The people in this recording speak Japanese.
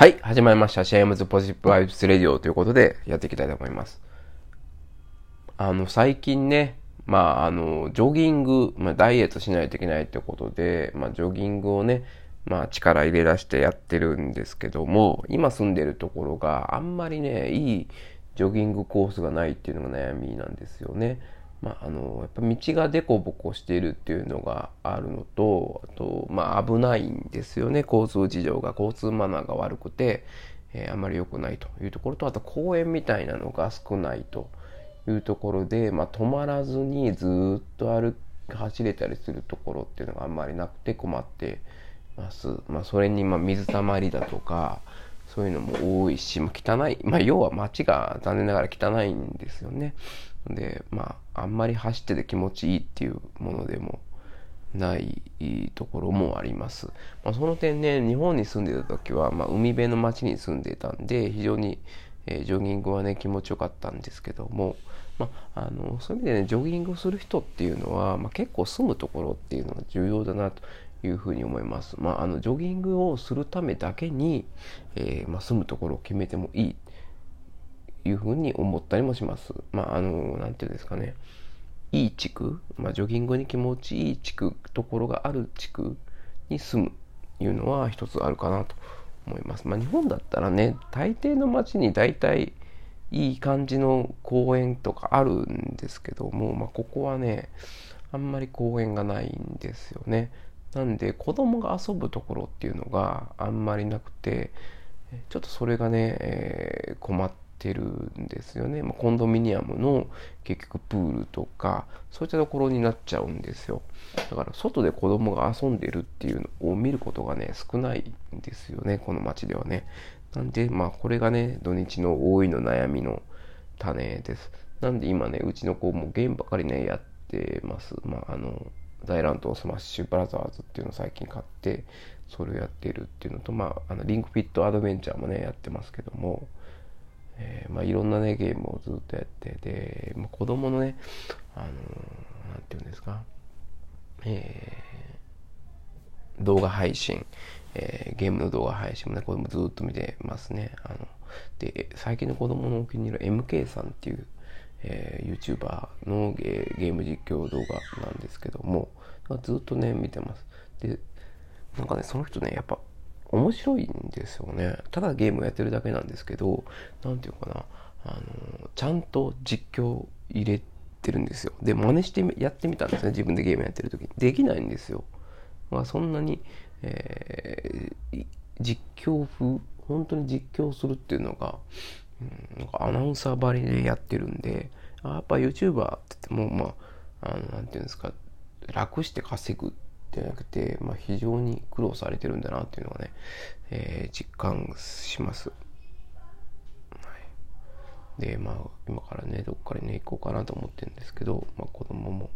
はい、始まりました。シェアムズポジティブバイブスレディオということでやっていきたいと思います。あの、最近ね、まあ、あの、ジョギング、まあ、ダイエットしないといけないってことで、まあ、ジョギングをね、まあ、力入れ出してやってるんですけども、今住んでるところがあんまりね、いいジョギングコースがないっていうのが悩みなんですよね。まあ、あの、やっぱ道がデコボコしているっていうのがあるのと、あと、まあ、危ないんですよね。交通事情が、交通マナーが悪くて、えー、あまり良くないというところと、あと公園みたいなのが少ないというところで、まあ、止まらずにずっと歩走れたりするところっていうのがあんまりなくて困ってます。まあ、それに、ま、水たまりだとか、そういうのも多いし、まあ、汚い、まあ、要は街が残念ながら汚いんですよね。で、まあ、あんまり走ってて気持ちいいっていうものでもないところもあります。まあ、その点ね、日本に住んでた時は、まあ、海辺の町に住んでたんで、非常に、えー、ジョギングはね、気持ちよかったんですけども、まあ、あの、そういう意味でね、ジョギングをする人っていうのは、まあ、結構住むところっていうのが重要だなというふうに思います。まあ、あの、ジョギングをするためだけに、えー、まあ、住むところを決めてもいい。いうふうに思ったりもします。まあ、あの、なんていうんですかね。いい地区、まあ、ジョギングに気持ちいい地区、ところがある地区に住むいうのは一つあるかなと思います。まあ、日本だったらね、大抵の街に大体いい感じの公園とかあるんですけども、まあ、ここはね、あんまり公園がないんですよね。なんで子供が遊ぶところっていうのがあんまりなくて、ちょっとそれがね、えー、困ってるんですよね。まあ、コンドミニアムの結局プールとか、そういったところになっちゃうんですよ。だから外で子供が遊んでるっていうのを見ることがね、少ないんですよね、この街ではね。なんで、まあこれがね、土日の多いの悩みの種です。なんで今ね、うちの子もゲームばかりね、やってます。まああの、大乱闘スマッシュブラザーズっていうのを最近買って、それをやっているっていうのと、まあ、あのリングフィットアドベンチャーもね、やってますけども、えー、まあ、いろんなね、ゲームをずっとやってで、まあ、子供のね、あのー、なんていうんですか、えー、動画配信、えー、ゲームの動画配信もね、これもずっと見てますね。あの、で、最近の子供のお気に入りは MK さんっていう、えー、YouTuber のゲーム実況動画なんですけども、ずっとね、見てます。で、なんかね、その人ね、やっぱ面白いんですよね。ただゲームをやってるだけなんですけど、なんていうかな、あの、ちゃんと実況入れてるんですよ。で、真似してやってみたんですね、自分でゲームやってる時に。できないんですよ。まあ、そんなに、えー、実況風、本当に実況するっていうのが、うん、なんかアナウンサーばりでやってるんで、やっぱ YouTuber って言っても、まあ、あの、なんていうんですか、楽して稼ぐではなくて、まあ、非常に苦労されてるんだなっていうのがね、えー、実感します。で、まあ、今からね、どっかにね、行こうかなと思ってるんですけど、まあ、子供も